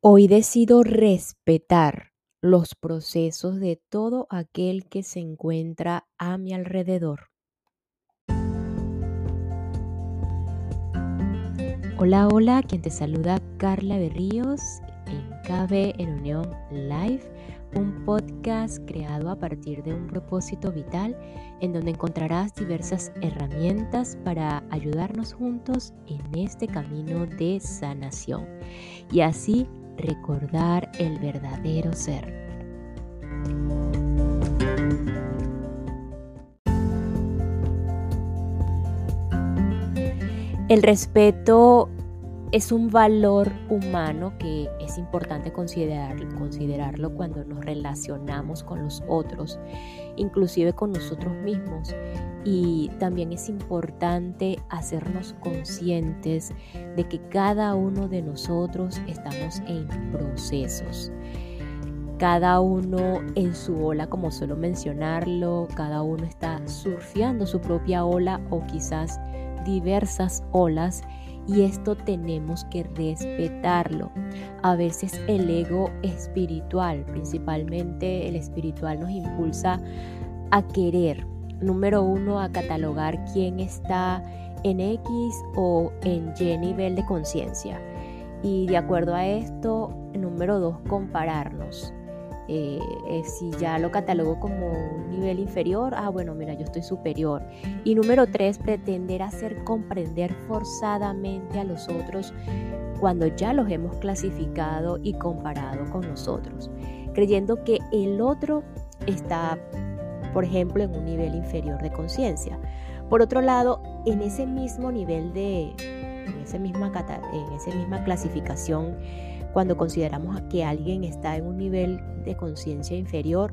Hoy decido respetar los procesos de todo aquel que se encuentra a mi alrededor. Hola, hola, quien te saluda Carla Berríos en KB en Unión Live, un podcast creado a partir de un propósito vital en donde encontrarás diversas herramientas para ayudarnos juntos en este camino de sanación y así recordar el verdadero ser. El respeto es un valor humano que es importante considerarlo cuando nos relacionamos con los otros, inclusive con nosotros mismos. Y también es importante hacernos conscientes de que cada uno de nosotros estamos en procesos. Cada uno en su ola, como suelo mencionarlo, cada uno está surfeando su propia ola o quizás diversas olas y esto tenemos que respetarlo. A veces el ego espiritual, principalmente el espiritual, nos impulsa a querer, número uno, a catalogar quién está en X o en Y nivel de conciencia. Y de acuerdo a esto, número dos, compararnos. Eh, eh, si ya lo catalogo como un nivel inferior, ah, bueno, mira, yo estoy superior. Y número tres, pretender hacer comprender forzadamente a los otros cuando ya los hemos clasificado y comparado con nosotros, creyendo que el otro está, por ejemplo, en un nivel inferior de conciencia. Por otro lado, en ese mismo nivel de, en esa misma, en esa misma clasificación, cuando consideramos que alguien está en un nivel de conciencia inferior,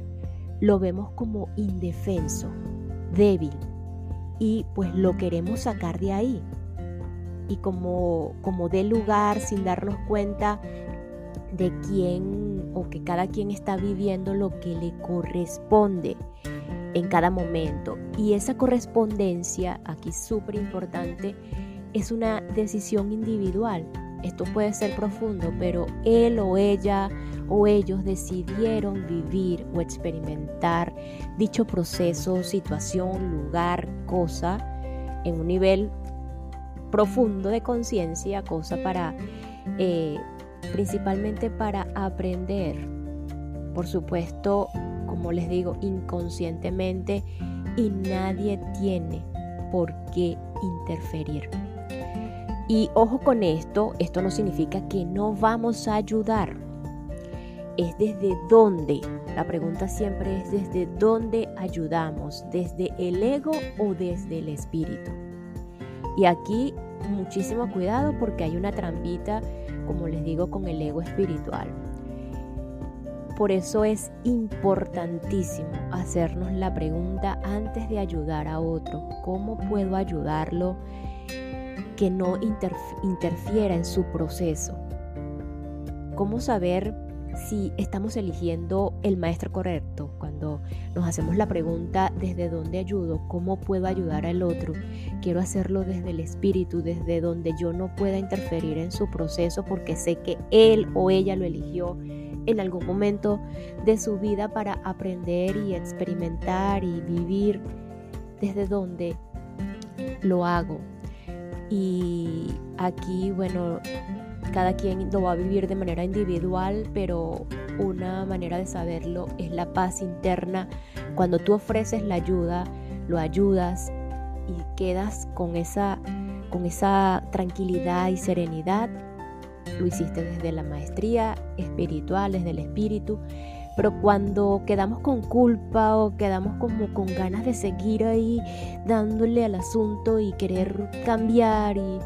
lo vemos como indefenso, débil, y pues lo queremos sacar de ahí. Y como, como de lugar sin darnos cuenta de quién o que cada quien está viviendo lo que le corresponde en cada momento. Y esa correspondencia, aquí súper importante, es una decisión individual esto puede ser profundo, pero él o ella o ellos decidieron vivir o experimentar dicho proceso, situación, lugar, cosa en un nivel profundo de conciencia, cosa para, eh, principalmente para aprender, por supuesto, como les digo, inconscientemente y nadie tiene por qué interferir. Y ojo con esto, esto no significa que no vamos a ayudar. Es desde dónde. La pregunta siempre es desde dónde ayudamos, desde el ego o desde el espíritu. Y aquí muchísimo cuidado porque hay una trampita, como les digo, con el ego espiritual. Por eso es importantísimo hacernos la pregunta antes de ayudar a otro, ¿cómo puedo ayudarlo? Que no interfiera en su proceso. ¿Cómo saber si estamos eligiendo el maestro correcto? Cuando nos hacemos la pregunta desde dónde ayudo, cómo puedo ayudar al otro, quiero hacerlo desde el espíritu, desde donde yo no pueda interferir en su proceso porque sé que él o ella lo eligió en algún momento de su vida para aprender y experimentar y vivir desde donde lo hago y aquí, bueno, cada quien lo va a vivir de manera individual, pero una manera de saberlo es la paz interna. Cuando tú ofreces la ayuda, lo ayudas y quedas con esa, con esa tranquilidad y serenidad. Lo hiciste desde la maestría espiritual, desde el espíritu pero cuando quedamos con culpa o quedamos como con ganas de seguir ahí dándole al asunto y querer cambiar y,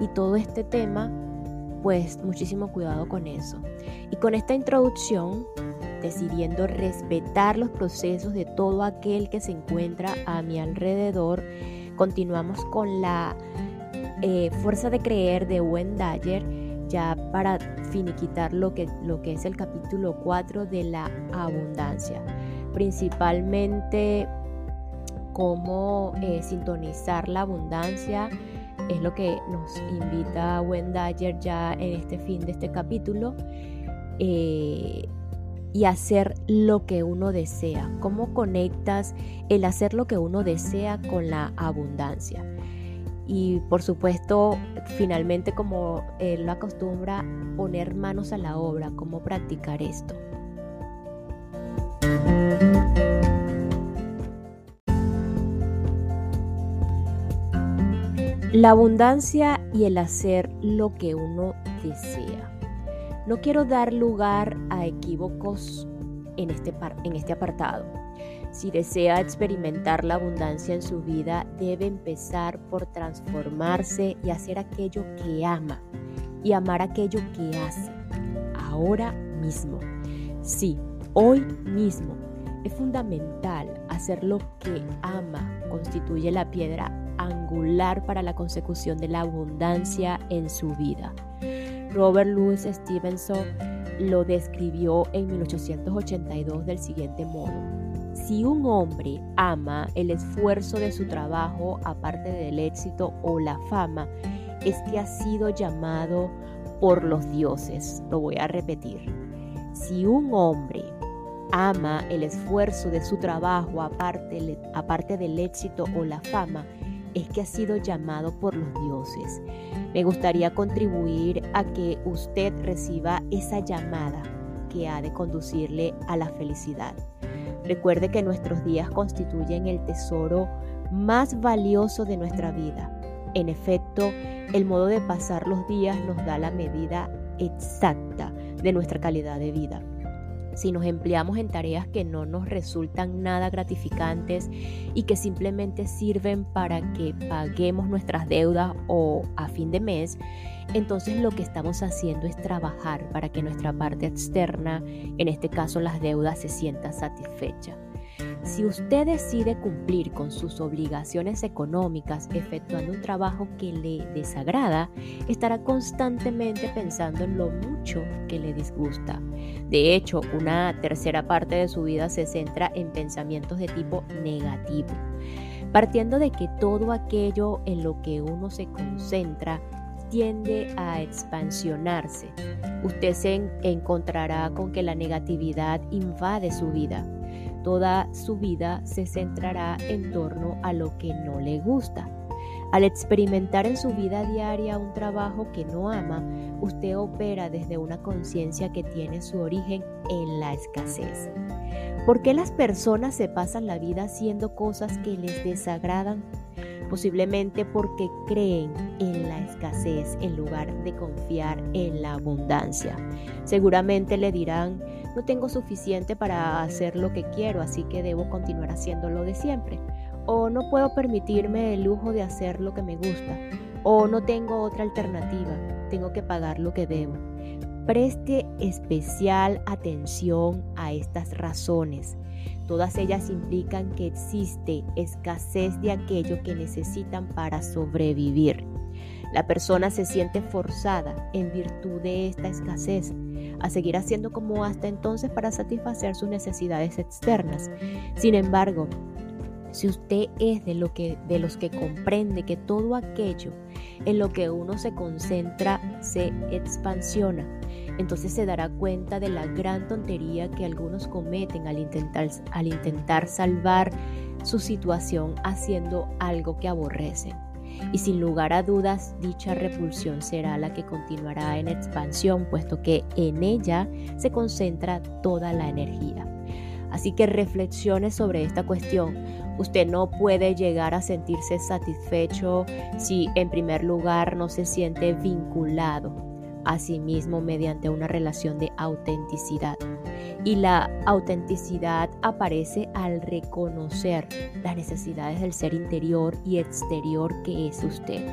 y todo este tema, pues muchísimo cuidado con eso. Y con esta introducción, decidiendo respetar los procesos de todo aquel que se encuentra a mi alrededor, continuamos con la eh, fuerza de creer de Wendayer ya para finiquitar lo que, lo que es el capítulo 4 de la abundancia. Principalmente cómo eh, sintonizar la abundancia es lo que nos invita Wendayer ya en este fin de este capítulo. eh, y hacer lo que uno desea. ¿Cómo conectas el hacer lo que uno desea con la abundancia? Y por supuesto, finalmente como él lo acostumbra, poner manos a la obra, cómo practicar esto. La abundancia y el hacer lo que uno desea. No quiero dar lugar a equívocos en este, en este apartado. Si desea experimentar la abundancia en su vida, debe empezar por transformarse y hacer aquello que ama y amar aquello que hace, ahora mismo. Sí, hoy mismo. Es fundamental hacer lo que ama, constituye la piedra angular para la consecución de la abundancia en su vida. Robert Louis Stevenson lo describió en 1882 del siguiente modo. Si un hombre ama el esfuerzo de su trabajo aparte del éxito o la fama, es que ha sido llamado por los dioses. Lo voy a repetir. Si un hombre ama el esfuerzo de su trabajo aparte, aparte del éxito o la fama, es que ha sido llamado por los dioses. Me gustaría contribuir a que usted reciba esa llamada que ha de conducirle a la felicidad. Recuerde que nuestros días constituyen el tesoro más valioso de nuestra vida. En efecto, el modo de pasar los días nos da la medida exacta de nuestra calidad de vida si nos empleamos en tareas que no nos resultan nada gratificantes y que simplemente sirven para que paguemos nuestras deudas o a fin de mes, entonces lo que estamos haciendo es trabajar para que nuestra parte externa, en este caso las deudas, se sienta satisfecha. Si usted decide cumplir con sus obligaciones económicas efectuando un trabajo que le desagrada, estará constantemente pensando en lo mucho que le disgusta. De hecho, una tercera parte de su vida se centra en pensamientos de tipo negativo, partiendo de que todo aquello en lo que uno se concentra tiende a expansionarse. Usted se encontrará con que la negatividad invade su vida toda su vida se centrará en torno a lo que no le gusta. Al experimentar en su vida diaria un trabajo que no ama, usted opera desde una conciencia que tiene su origen en la escasez. ¿Por qué las personas se pasan la vida haciendo cosas que les desagradan? Posiblemente porque creen en la escasez en lugar de confiar en la abundancia. Seguramente le dirán, no tengo suficiente para hacer lo que quiero, así que debo continuar haciendo lo de siempre. O no puedo permitirme el lujo de hacer lo que me gusta. O no tengo otra alternativa, tengo que pagar lo que debo. Preste especial atención a estas razones. Todas ellas implican que existe escasez de aquello que necesitan para sobrevivir. La persona se siente forzada en virtud de esta escasez a seguir haciendo como hasta entonces para satisfacer sus necesidades externas. Sin embargo, si usted es de, lo que, de los que comprende que todo aquello en lo que uno se concentra se expansiona, entonces se dará cuenta de la gran tontería que algunos cometen al intentar, al intentar salvar su situación haciendo algo que aborrecen y sin lugar a dudas dicha repulsión será la que continuará en expansión, puesto que en ella se concentra toda la energía. Así que reflexione sobre esta cuestión. Usted no puede llegar a sentirse satisfecho si en primer lugar no se siente vinculado a mismo mediante una relación de autenticidad y la autenticidad aparece al reconocer las necesidades del ser interior y exterior que es usted.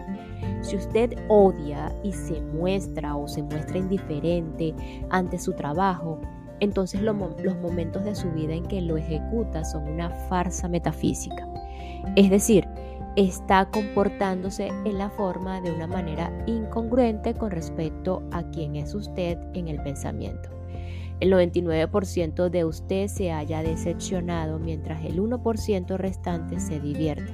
Si usted odia y se muestra o se muestra indiferente ante su trabajo, entonces los momentos de su vida en que lo ejecuta son una farsa metafísica. Es decir, está comportándose en la forma de una manera incongruente con respecto a quien es usted en el pensamiento. El 99% de usted se haya decepcionado mientras el 1% restante se divierte.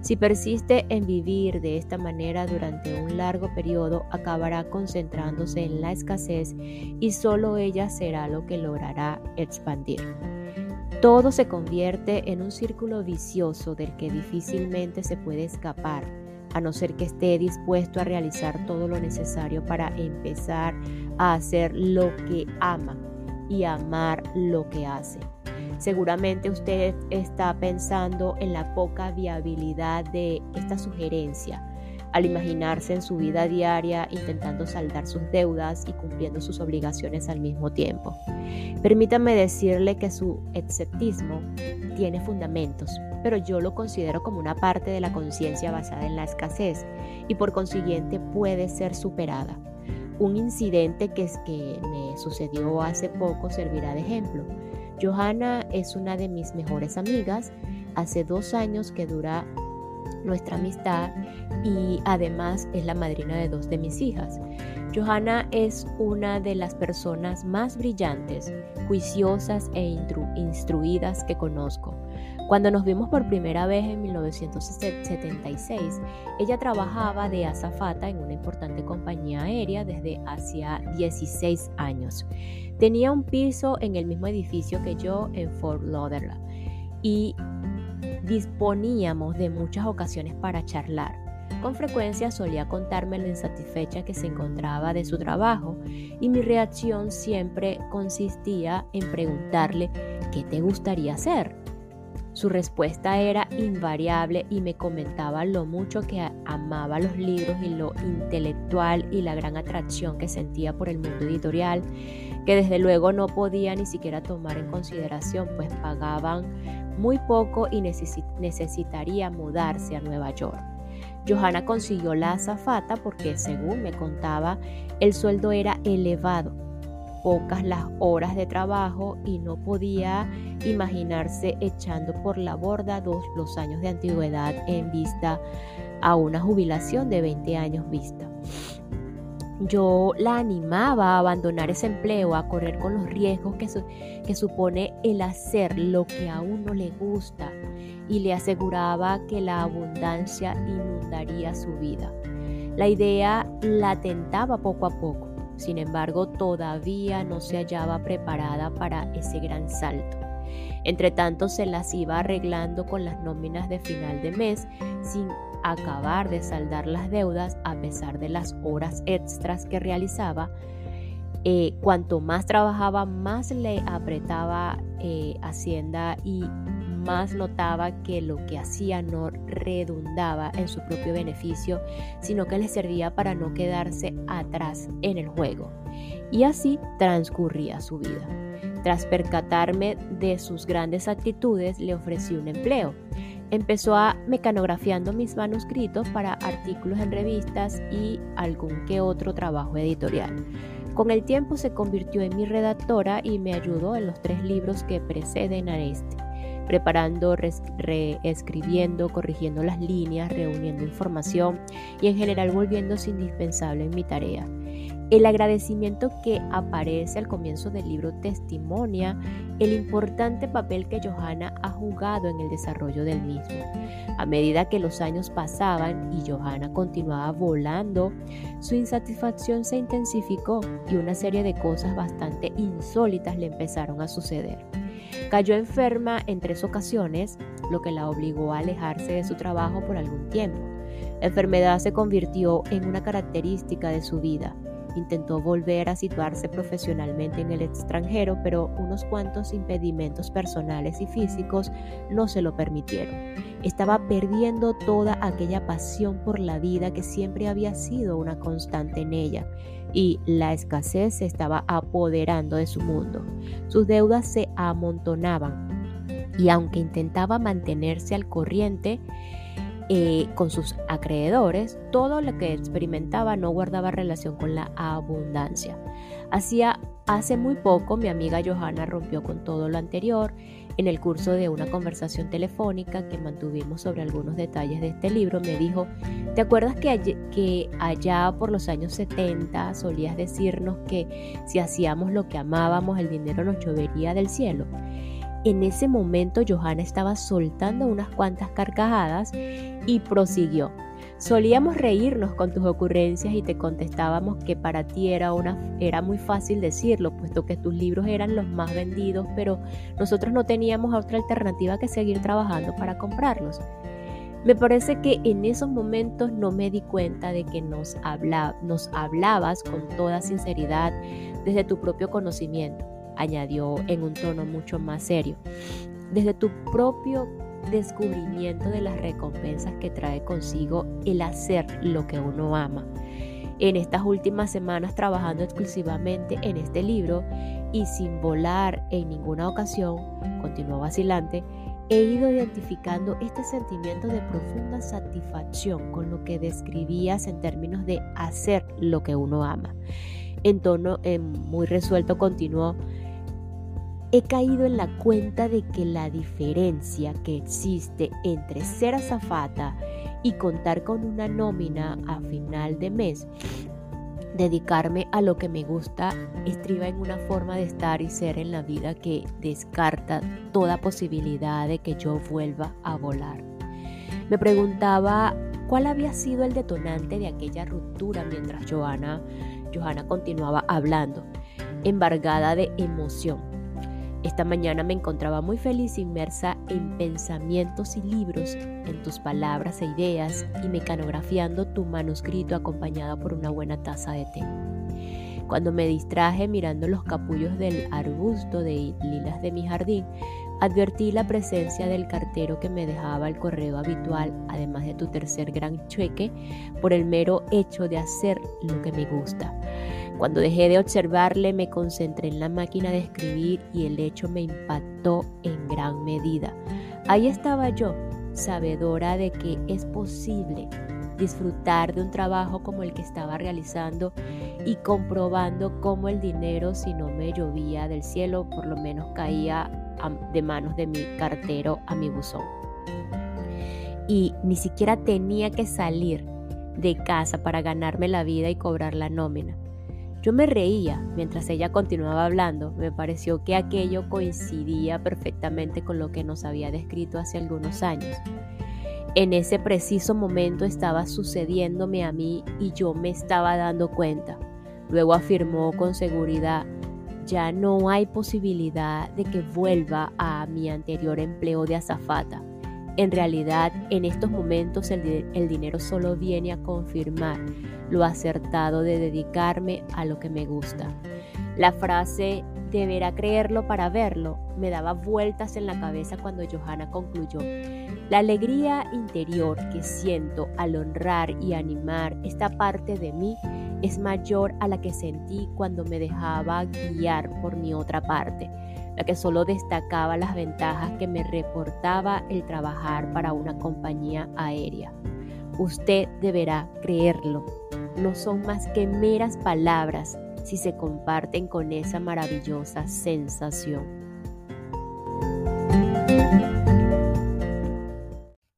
Si persiste en vivir de esta manera durante un largo periodo, acabará concentrándose en la escasez y solo ella será lo que logrará expandir. Todo se convierte en un círculo vicioso del que difícilmente se puede escapar, a no ser que esté dispuesto a realizar todo lo necesario para empezar a hacer lo que ama y amar lo que hace. Seguramente usted está pensando en la poca viabilidad de esta sugerencia al imaginarse en su vida diaria intentando saldar sus deudas y cumpliendo sus obligaciones al mismo tiempo. Permítame decirle que su escepticismo tiene fundamentos, pero yo lo considero como una parte de la conciencia basada en la escasez y por consiguiente puede ser superada. Un incidente que, es que me sucedió hace poco servirá de ejemplo. Johanna es una de mis mejores amigas. Hace dos años que dura nuestra amistad y además es la madrina de dos de mis hijas. Johanna es una de las personas más brillantes, juiciosas e instruidas que conozco. Cuando nos vimos por primera vez en 1976, ella trabajaba de azafata en una importante compañía aérea desde hacía 16 años. Tenía un piso en el mismo edificio que yo en Fort Lauderdale y disponíamos de muchas ocasiones para charlar. Con frecuencia solía contarme lo insatisfecha que se encontraba de su trabajo y mi reacción siempre consistía en preguntarle ¿qué te gustaría hacer? Su respuesta era invariable y me comentaba lo mucho que amaba los libros y lo intelectual y la gran atracción que sentía por el mundo editorial, que desde luego no podía ni siquiera tomar en consideración, pues pagaban muy poco y necesitaría mudarse a Nueva York. Johanna consiguió la azafata porque, según me contaba, el sueldo era elevado, pocas las horas de trabajo y no podía imaginarse echando por la borda dos, los años de antigüedad en vista a una jubilación de 20 años vista. Yo la animaba a abandonar ese empleo, a correr con los riesgos que, que supone el hacer lo que a uno le gusta y le aseguraba que la abundancia inundaría su vida. La idea la tentaba poco a poco, sin embargo todavía no se hallaba preparada para ese gran salto. Entre tanto se las iba arreglando con las nóminas de final de mes sin acabar de saldar las deudas a pesar de las horas extras que realizaba. Eh, cuanto más trabajaba, más le apretaba eh, Hacienda y más notaba que lo que hacía no redundaba en su propio beneficio, sino que le servía para no quedarse atrás en el juego. Y así transcurría su vida. Tras percatarme de sus grandes actitudes, le ofrecí un empleo. Empezó a mecanografiando mis manuscritos para artículos en revistas y algún que otro trabajo editorial. Con el tiempo se convirtió en mi redactora y me ayudó en los tres libros que preceden a este, preparando, reescribiendo, corrigiendo las líneas, reuniendo información y en general volviéndose indispensable en mi tarea. El agradecimiento que aparece al comienzo del libro testimonia el importante papel que Johanna ha jugado en el desarrollo del mismo. A medida que los años pasaban y Johanna continuaba volando, su insatisfacción se intensificó y una serie de cosas bastante insólitas le empezaron a suceder. Cayó enferma en tres ocasiones, lo que la obligó a alejarse de su trabajo por algún tiempo. La enfermedad se convirtió en una característica de su vida Intentó volver a situarse profesionalmente en el extranjero, pero unos cuantos impedimentos personales y físicos no se lo permitieron. Estaba perdiendo toda aquella pasión por la vida que siempre había sido una constante en ella y la escasez se estaba apoderando de su mundo. Sus deudas se amontonaban y aunque intentaba mantenerse al corriente, con sus acreedores, todo lo que experimentaba no guardaba relación con la abundancia. Hacía hace muy poco mi amiga Johanna rompió con todo lo anterior en el curso de una conversación telefónica que mantuvimos sobre algunos detalles de este libro, me dijo, ¿te acuerdas que, que allá por los años 70 solías decirnos que si hacíamos lo que amábamos el dinero nos llovería del cielo? En ese momento Johanna estaba soltando unas cuantas carcajadas Y prosiguió. Solíamos reírnos con tus ocurrencias y te contestábamos que para ti era, una, era muy fácil decirlo, puesto que tus libros eran los más vendidos, pero nosotros no teníamos otra alternativa que seguir trabajando para comprarlos. Me parece que en esos momentos no me di cuenta de que nos, nos hablabas con toda sinceridad desde tu propio conocimiento, añadió en un tono mucho más serio, desde tu propio descubrimiento de las recompensas que trae consigo el hacer lo que uno ama. En estas últimas semanas trabajando exclusivamente en este libro y sin volar en ninguna ocasión, continuó vacilante, he ido identificando este sentimiento de profunda satisfacción con lo que describías en términos de hacer lo que uno ama. En tono eh, muy resuelto continuó, he caído en la cuenta de que la diferencia que existe entre ser azafata y contar con una nómina a final de mes Dedicarme a lo que me gusta estriba en una forma de estar y ser en la vida que descarta toda posibilidad de que yo vuelva a volar. Me preguntaba cuál había sido el detonante de aquella ruptura mientras Johanna, Johanna continuaba hablando, embargada de emoción. Esta mañana me encontraba muy feliz inmersa en pensamientos y libros, en tus palabras e ideas y mecanografiando tu manuscrito acompañada por una buena taza de té. Cuando me distraje mirando los capullos del arbusto de lilas de mi jardín, advertí la presencia del cartero que me dejaba el correo habitual, además de tu tercer gran cheque, por el mero hecho de hacer lo que me gusta. Cuando dejé de observarle me concentré en la máquina de escribir y el hecho me impactó en gran medida. Ahí estaba yo, sabedora de que es posible disfrutar de un trabajo como el que estaba realizando y comprobando cómo el dinero, si no me llovía del cielo, por lo menos caía de manos de mi cartero a mi buzón. Y ni siquiera tenía que salir de casa para ganarme la vida y cobrar la nómina. Yo me reía mientras ella continuaba hablando. Me pareció que aquello coincidía perfectamente con lo que nos había descrito hace algunos años. En ese preciso momento estaba sucediéndome a mí y yo me estaba dando cuenta. Luego afirmó con seguridad, ya no hay posibilidad de que vuelva a mi anterior empleo de azafata. En realidad, en estos momentos el, dinero solo viene a confirmar lo acertado de dedicarme a lo que me gusta. La frase deberá creerlo para verlo me daba vueltas en la cabeza cuando Johanna concluyó. La alegría interior que siento al honrar y animar esta parte de mí es mayor a la que sentí cuando me dejaba guiar por mi otra parte, la que solo destacaba las ventajas que me reportaba el trabajar para una compañía aérea. Usted deberá creerlo. No son más que meras palabras si se comparten con esa maravillosa sensación.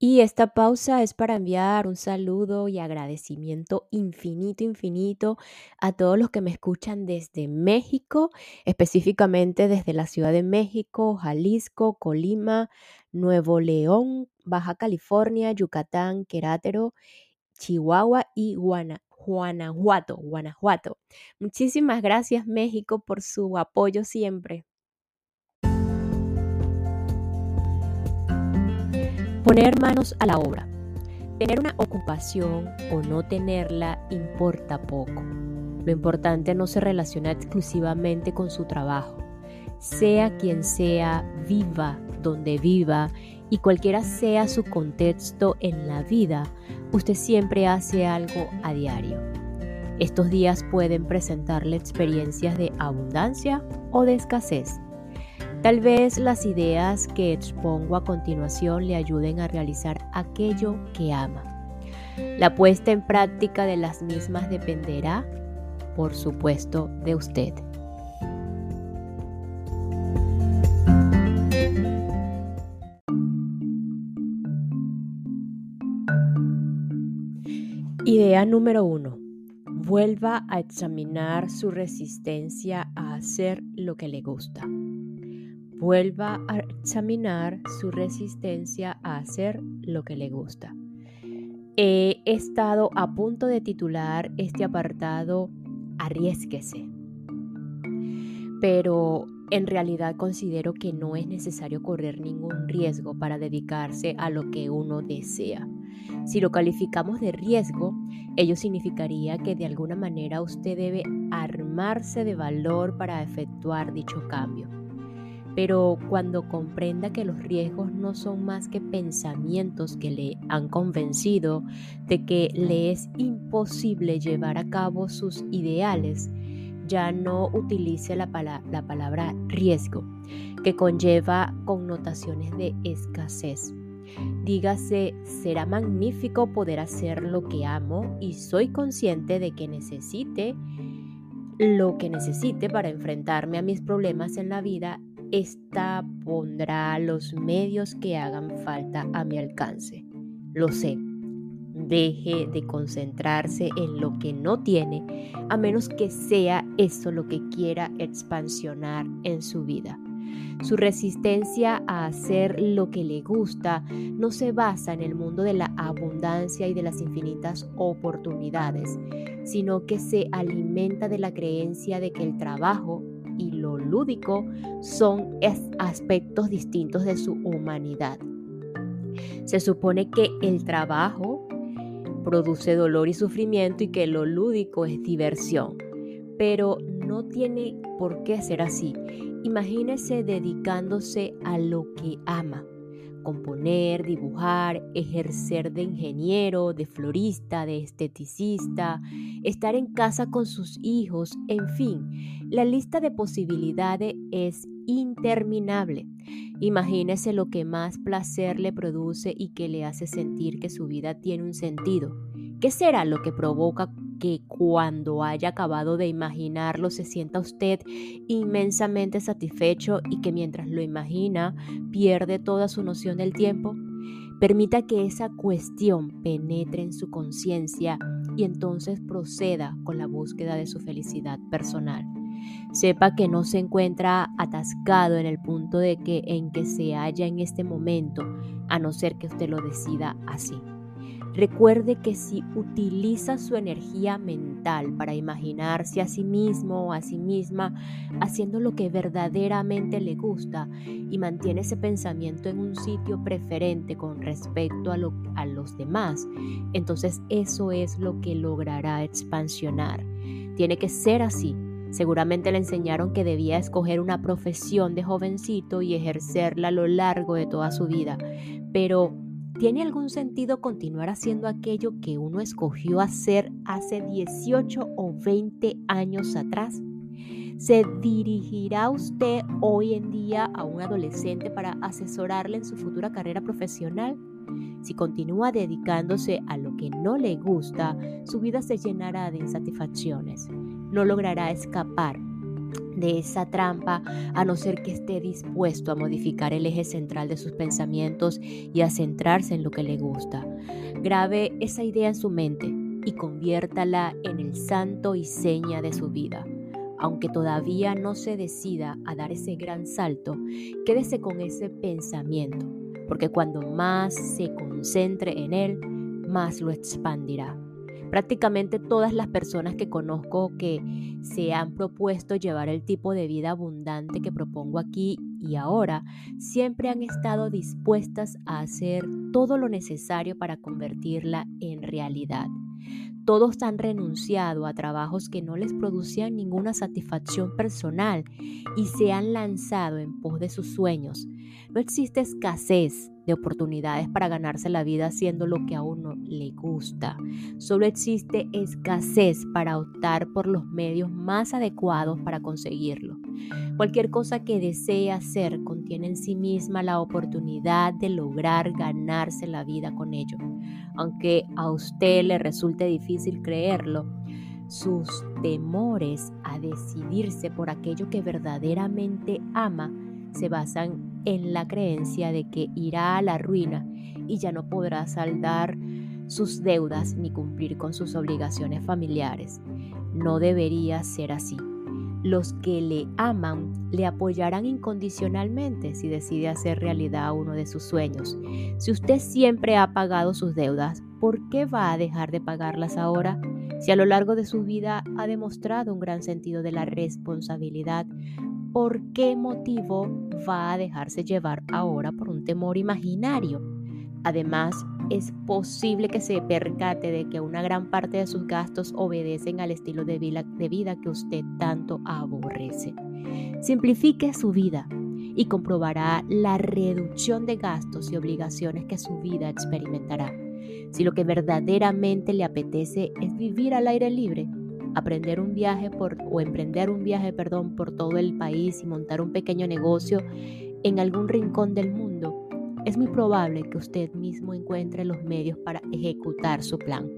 Y esta pausa es para enviar un saludo y agradecimiento infinito, infinito a todos los que me escuchan desde México, específicamente desde la Ciudad de México, Jalisco, Colima, Nuevo León, Baja California, Yucatán, Querétaro, Chihuahua y Guanajuato, Guanajuato. Muchísimas gracias México por su apoyo siempre. Poner manos a la obra. Tener una ocupación o no tenerla importa poco. Lo importante no se relaciona exclusivamente con su trabajo. Sea quien sea, viva donde viva y cualquiera sea su contexto en la vida, usted siempre hace algo a diario. Estos días pueden presentarle experiencias de abundancia o de escasez. Tal vez las ideas que expongo a continuación le ayuden a realizar aquello que ama. La puesta en práctica de las mismas dependerá, por supuesto, de usted. Idea número uno. Vuelva a examinar su resistencia a hacer lo que le gusta. Vuelva a examinar su resistencia a hacer lo que le gusta. He estado a punto de titular este apartado Arriesguese, pero en realidad considero que no es necesario correr ningún riesgo para dedicarse a lo que uno desea. Si lo calificamos de riesgo, ello significaría que de alguna manera usted debe armarse de valor para efectuar dicho cambio. Pero cuando comprenda que los riesgos no son más que pensamientos que le han convencido de que le es imposible llevar a cabo sus ideales, ya no utilice la, la palabra riesgo, que conlleva connotaciones de escasez. Dígase, será magnífico poder hacer lo que amo y soy consciente de que necesite lo que necesite para enfrentarme a mis problemas en la vida. Esta pondrá los medios que hagan falta a mi alcance. Lo sé deje de concentrarse en lo que no tiene, a menos que sea eso lo que quiera expansionar en su vida. Su resistencia a hacer lo que le gusta no se basa en el mundo de la abundancia y de las infinitas oportunidades, sino que se alimenta de la creencia de que el trabajo y lo lúdico son aspectos distintos de su humanidad. Se supone que el trabajo produce dolor y sufrimiento y que lo lúdico es diversión. Pero no tiene por qué ser así. Imagínese dedicándose a lo que ama. Componer, dibujar, ejercer de ingeniero, de florista, de esteticista, estar en casa con sus hijos, en fin, la lista de posibilidades es interminable. Imagínese lo que más placer le produce y que le hace sentir que su vida tiene un sentido. ¿Qué será lo que provoca que cuando haya acabado de imaginarlo se sienta usted inmensamente satisfecho y que mientras lo imagina pierde toda su noción del tiempo? Permita que esa cuestión penetre en su conciencia y entonces proceda con la búsqueda de su felicidad personal. Sepa que no se encuentra atascado en el punto de que en que se halla en este momento, a no ser que usted lo decida así. Recuerde que si utiliza su energía mental para imaginarse a sí mismo o a sí misma haciendo lo que verdaderamente le gusta y mantiene ese pensamiento en un sitio preferente con respecto a, a los demás, entonces eso es lo que logrará expansionar. Tiene que ser así Seguramente le enseñaron que debía escoger una profesión de jovencito y ejercerla a lo largo de toda su vida. Pero, ¿tiene algún sentido continuar haciendo aquello que uno escogió hacer hace 18 o 20 años atrás? ¿Se dirigirá usted hoy en día a un adolescente para asesorarle en su futura carrera profesional? Si continúa dedicándose a lo que no le gusta, su vida se llenará de insatisfacciones no logrará escapar de esa trampa a no ser que esté dispuesto a modificar el eje central de sus pensamientos y a centrarse en lo que le gusta. Grabe esa idea en su mente y conviértala en el santo y seña de su vida. Aunque todavía no se decida a dar ese gran salto, quédese con ese pensamiento, porque cuando más se concentre en él, más lo expandirá. Prácticamente todas las personas que conozco que se han propuesto llevar el tipo de vida abundante que propongo aquí y ahora, siempre han estado dispuestas a hacer todo lo necesario para convertirla en realidad. Todos han renunciado a trabajos que no les producían ninguna satisfacción personal y se han lanzado en pos de sus sueños. No existe escasez de oportunidades para ganarse la vida haciendo lo que a uno le gusta. Solo existe escasez para optar por los medios más adecuados para conseguirlo. Cualquier cosa que desee hacer contiene en sí misma la oportunidad de lograr ganarse la vida con ello. Aunque a usted le resulte difícil creerlo, sus temores a decidirse por aquello que verdaderamente ama se basan en la creencia de que irá a la ruina y ya no podrá saldar sus deudas ni cumplir con sus obligaciones familiares. No debería ser así. Los que le aman le apoyarán incondicionalmente si decide hacer realidad uno de sus sueños. Si usted siempre ha pagado sus deudas, ¿por qué va a dejar de pagarlas ahora? Si a lo largo de su vida ha demostrado un gran sentido de la responsabilidad, ¿por qué motivo va a dejarse llevar ahora por un temor imaginario? Además, es posible que se percate de que una gran parte de sus gastos obedecen al estilo de vida, que usted tanto aborrece. Simplifique su vida y comprobará la reducción de gastos y obligaciones que su vida experimentará. Si lo que verdaderamente le apetece es vivir al aire libre, aprender un viaje por, o emprender un viaje perdón, por todo el país y montar un pequeño negocio en algún rincón del mundo, es muy probable que usted mismo encuentre los medios para ejecutar su plan.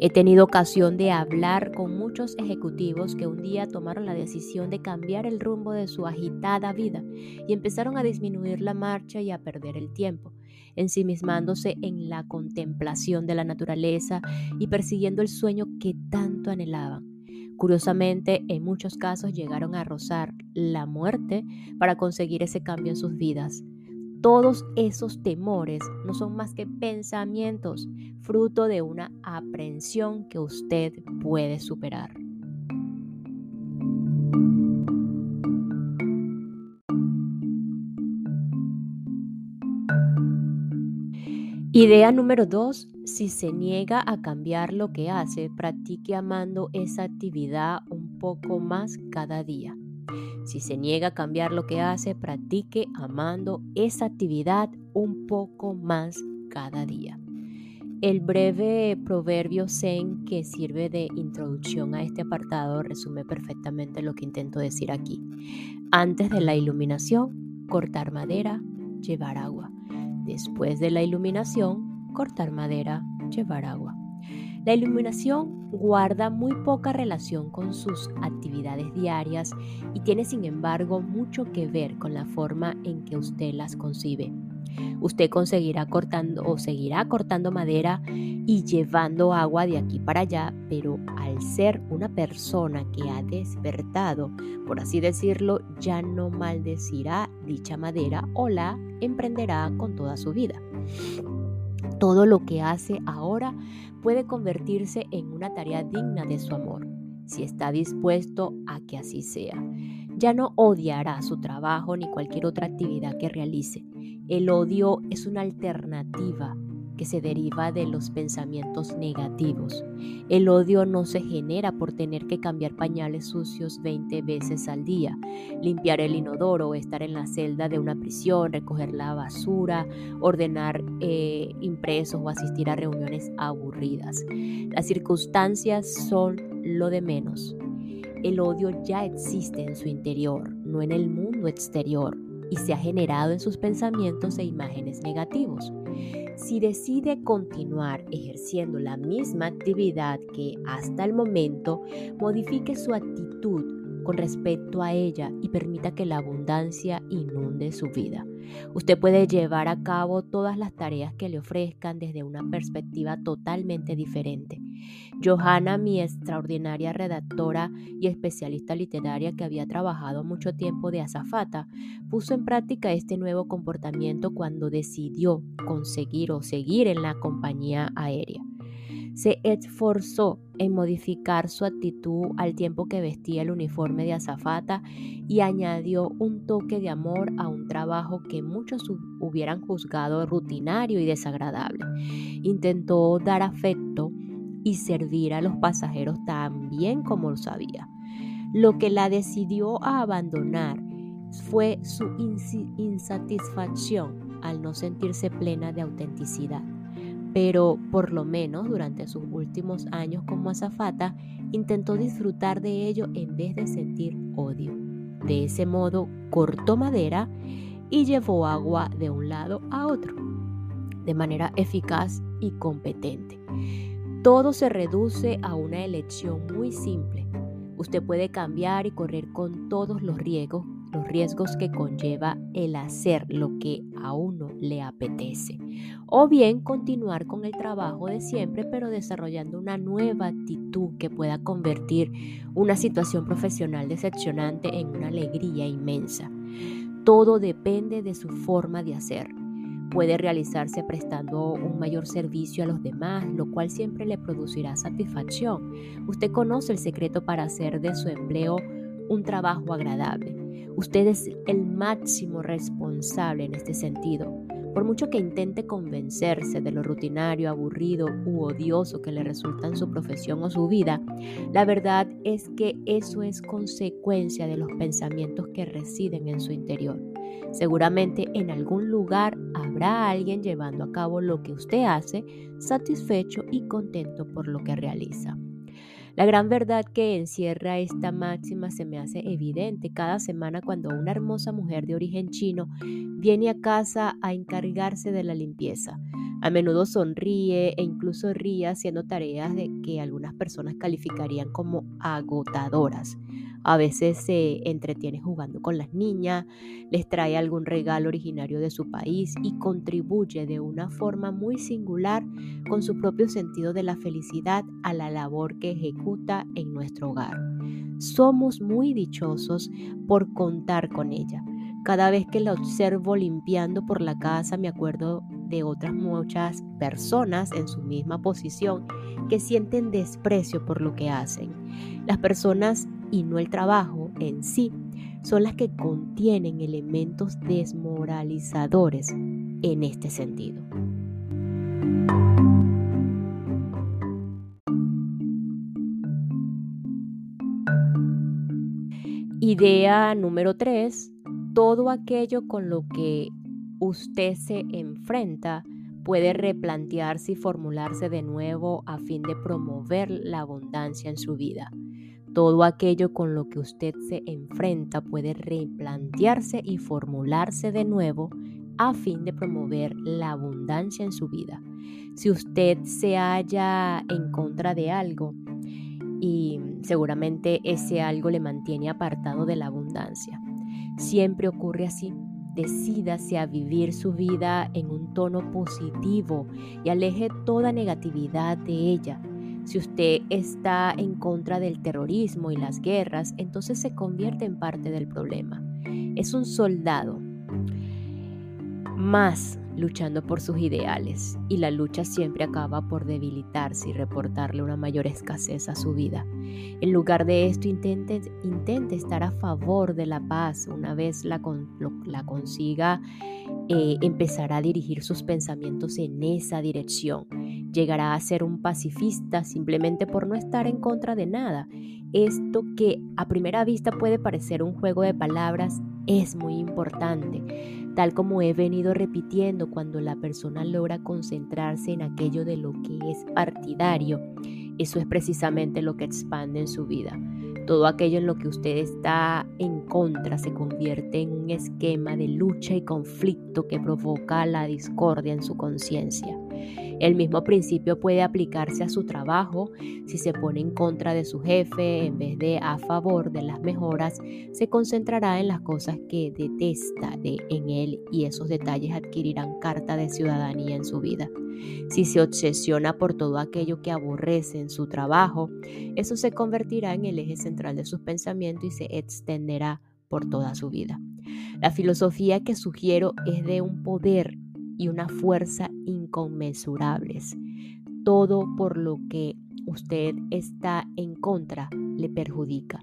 He tenido ocasión de hablar con muchos ejecutivos que un día tomaron la decisión de cambiar el rumbo de su agitada vida y empezaron a disminuir la marcha y a perder el tiempo, ensimismándose en la contemplación de la naturaleza y persiguiendo el sueño que tanto anhelaban. Curiosamente, en muchos casos llegaron a rozar la muerte para conseguir ese cambio en sus vidas. Todos esos temores no son más que pensamientos, fruto de una aprensión que usted puede superar. Idea número 2. Si se niega a cambiar lo que hace, practique amando esa actividad un poco más cada día. Si se niega a cambiar lo que hace, practique amando esa actividad un poco más cada día. El breve proverbio Zen que sirve de introducción a este apartado resume perfectamente lo que intento decir aquí. Antes de la iluminación, cortar madera, llevar agua. Después de la iluminación, cortar madera, llevar agua. La iluminación guarda muy poca relación con sus actividades diarias y tiene sin embargo mucho que ver con la forma en que usted las concibe. Usted conseguirá cortando o seguirá cortando madera y llevando agua de aquí para allá, pero al ser una persona que ha despertado, por así decirlo, ya no maldecirá dicha madera o la emprenderá con toda su vida. Todo lo que hace ahora puede convertirse en una tarea digna de su amor, si está dispuesto a que así sea. Ya no odiará su trabajo ni cualquier otra actividad que realice. El odio es una alternativa que se deriva de los pensamientos negativos. El odio no se genera por tener que cambiar pañales sucios 20 veces al día, limpiar el inodoro, estar en la celda de una prisión, recoger la basura, ordenar eh, impresos o asistir a reuniones aburridas. Las circunstancias son lo de menos. El odio ya existe en su interior, no en el mundo exterior, y se ha generado en sus pensamientos e imágenes negativos. Si decide continuar ejerciendo la misma actividad que hasta el momento, modifique su actitud con respecto a ella y permita que la abundancia inunde su vida. Usted puede llevar a cabo todas las tareas que le ofrezcan desde una perspectiva totalmente diferente. Johanna, mi extraordinaria redactora y especialista literaria que había trabajado mucho tiempo de azafata, puso en práctica este nuevo comportamiento cuando decidió conseguir o seguir en la compañía aérea se esforzó en modificar su actitud al tiempo que vestía el uniforme de azafata y añadió un toque de amor a un trabajo que muchos hubieran juzgado rutinario y desagradable. Intentó dar afecto y servir a los pasajeros tan bien como lo sabía. Lo que la decidió a abandonar fue su insatisfacción al no sentirse plena de autenticidad pero por lo menos durante sus últimos años como azafata intentó disfrutar de ello en vez de sentir odio. De ese modo cortó madera y llevó agua de un lado a otro, de manera eficaz y competente. Todo se reduce a una elección muy simple. Usted puede cambiar y correr con todos los riesgos los riesgos que conlleva el hacer lo que a uno le apetece. O bien continuar con el trabajo de siempre, pero desarrollando una nueva actitud que pueda convertir una situación profesional decepcionante en una alegría inmensa. Todo depende de su forma de hacer. puede realizarse prestando un mayor servicio a los demás, lo cual siempre le producirá satisfacción. Usted conoce el secreto para hacer de su empleo un trabajo agradable. Usted es el máximo responsable en este sentido. Por mucho que intente convencerse de lo rutinario, aburrido u odioso que le resulta en su profesión o su vida, la verdad es que eso es consecuencia de los pensamientos que residen en su interior. Seguramente en algún lugar habrá alguien llevando a cabo lo que usted hace, satisfecho y contento por lo que realiza. La gran verdad que encierra esta máxima se me hace evidente cada semana cuando una hermosa mujer de origen chino viene a casa a encargarse de la limpieza. A menudo sonríe e incluso ríe haciendo tareas de que algunas personas calificarían como agotadoras. A veces se entretiene jugando con las niñas, les trae algún regalo originario de su país y contribuye de una forma muy singular con su propio sentido de la felicidad a la labor que ejecuta en nuestro hogar. Somos muy dichosos por contar con ella. Cada vez que la observo limpiando por la casa me acuerdo de otras muchas personas en su misma posición que sienten desprecio por lo que hacen. Las personas y no el trabajo en sí son las que contienen elementos desmoralizadores en este sentido. Idea número 3. Todo aquello con lo que usted se enfrenta puede replantearse y formularse de nuevo a fin de promover la abundancia en su vida. Todo aquello con lo que usted se enfrenta puede replantearse y formularse de nuevo a fin de promover la abundancia en su vida. Si usted se halla en contra de algo y seguramente ese algo le mantiene apartado de la abundancia. Siempre ocurre así. Decídase a vivir su vida en un tono positivo y aleje toda negatividad de ella si usted está en contra del terrorismo y las guerras, entonces se convierte en parte del problema. Es un soldado más luchando por sus ideales y la lucha siempre acaba por debilitarse y reportarle una mayor escasez a su vida. En lugar de esto, intente, estar a favor de la paz. Una vez la, la consiga, eh, empezará a dirigir sus pensamientos en esa dirección. Llegará a ser un pacifista simplemente por no estar en contra de nada. Esto que a primera vista puede parecer un juego de palabras es muy importante tal como he venido repitiendo cuando la persona logra concentrarse en aquello de lo que es partidario, eso es precisamente lo que expande en su vida. Todo aquello en lo que usted está en contra se convierte en un esquema de lucha y conflicto que provoca la discordia en su conciencia. El mismo principio puede aplicarse a su trabajo. Si se pone en contra de su jefe en vez de a favor de las mejoras, se concentrará en las cosas que detesta de, en él y esos detalles adquirirán carta de ciudadanía en su vida. Si se obsesiona por todo aquello que aborrece en su trabajo, eso se convertirá en el eje central de sus pensamientos y se extenderá por toda su vida. La filosofía que sugiero es de un poder y una fuerza inconmensurables. Todo por lo que usted está en contra le perjudica.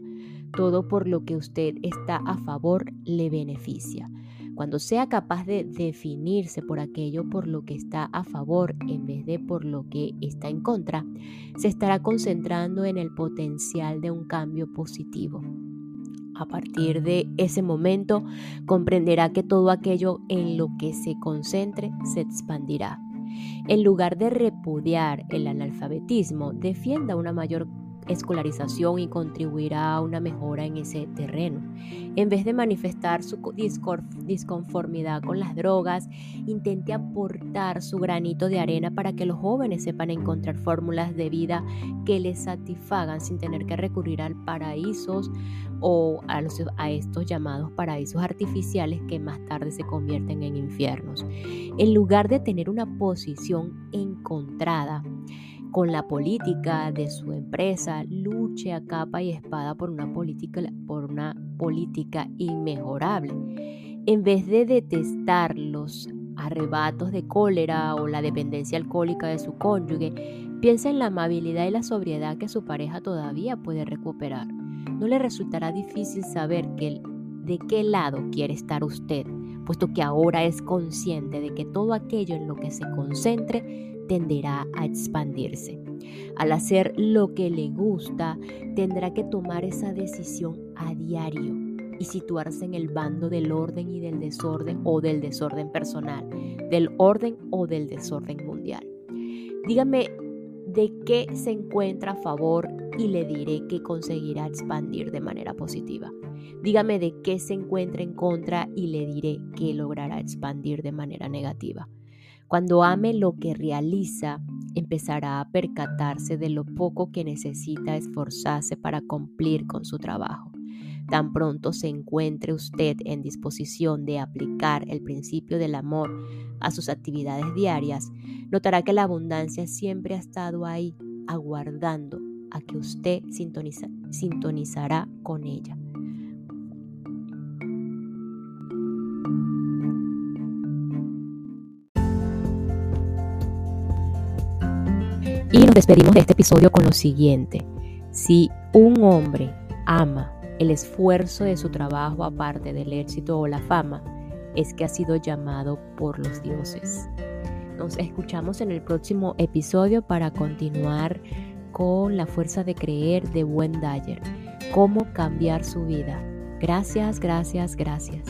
Todo por lo que usted está a favor le beneficia. Cuando sea capaz de definirse por aquello por lo que está a favor en vez de por lo que está en contra, se estará concentrando en el potencial de un cambio positivo. A partir de ese momento comprenderá que todo aquello en lo que se concentre se expandirá. En lugar de repudiar el analfabetismo, defienda una mayor escolarización y contribuirá a una mejora en ese terreno. En vez de manifestar su disconformidad con las drogas, intente aportar su granito de arena para que los jóvenes sepan encontrar fórmulas de vida que les satisfagan sin tener que recurrir al paraísos o a, a estos llamados paraísos artificiales que más tarde se convierten en infiernos. En lugar de tener una posición encontrada, con la política de su empresa, luche a capa y espada por una política, por una política inmejorable. En vez de detestarlos arrebatos de cólera o la dependencia alcohólica de su cónyuge, piensa en la amabilidad y la sobriedad que su pareja todavía puede recuperar. No le resultará difícil saber que, de qué lado quiere estar usted, puesto que ahora es consciente de que todo aquello en lo que se concentre tenderá a expandirse. Al hacer lo que le gusta, tendrá que tomar esa decisión a diario y situarse en el bando del orden y del desorden o del desorden personal, del orden o del desorden mundial. Dígame de qué se encuentra a favor y le diré que conseguirá expandir de manera positiva. Dígame de qué se encuentra en contra y le diré que logrará expandir de manera negativa. Cuando ame lo que realiza, empezará a percatarse de lo poco que necesita esforzarse para cumplir con su trabajo. Tan pronto se encuentre usted en disposición de aplicar el principio del amor a sus actividades diarias, notará que la abundancia siempre ha estado ahí, aguardando a que usted sintonizará con ella. Y nos despedimos de este episodio con lo siguiente. Si un hombre ama el esfuerzo de su trabajo aparte del éxito o la fama, es que ha sido llamado por los dioses. Nos escuchamos en el próximo episodio para continuar con la fuerza de creer de Buen Dyer. Cómo cambiar su vida. Gracias, gracias, gracias.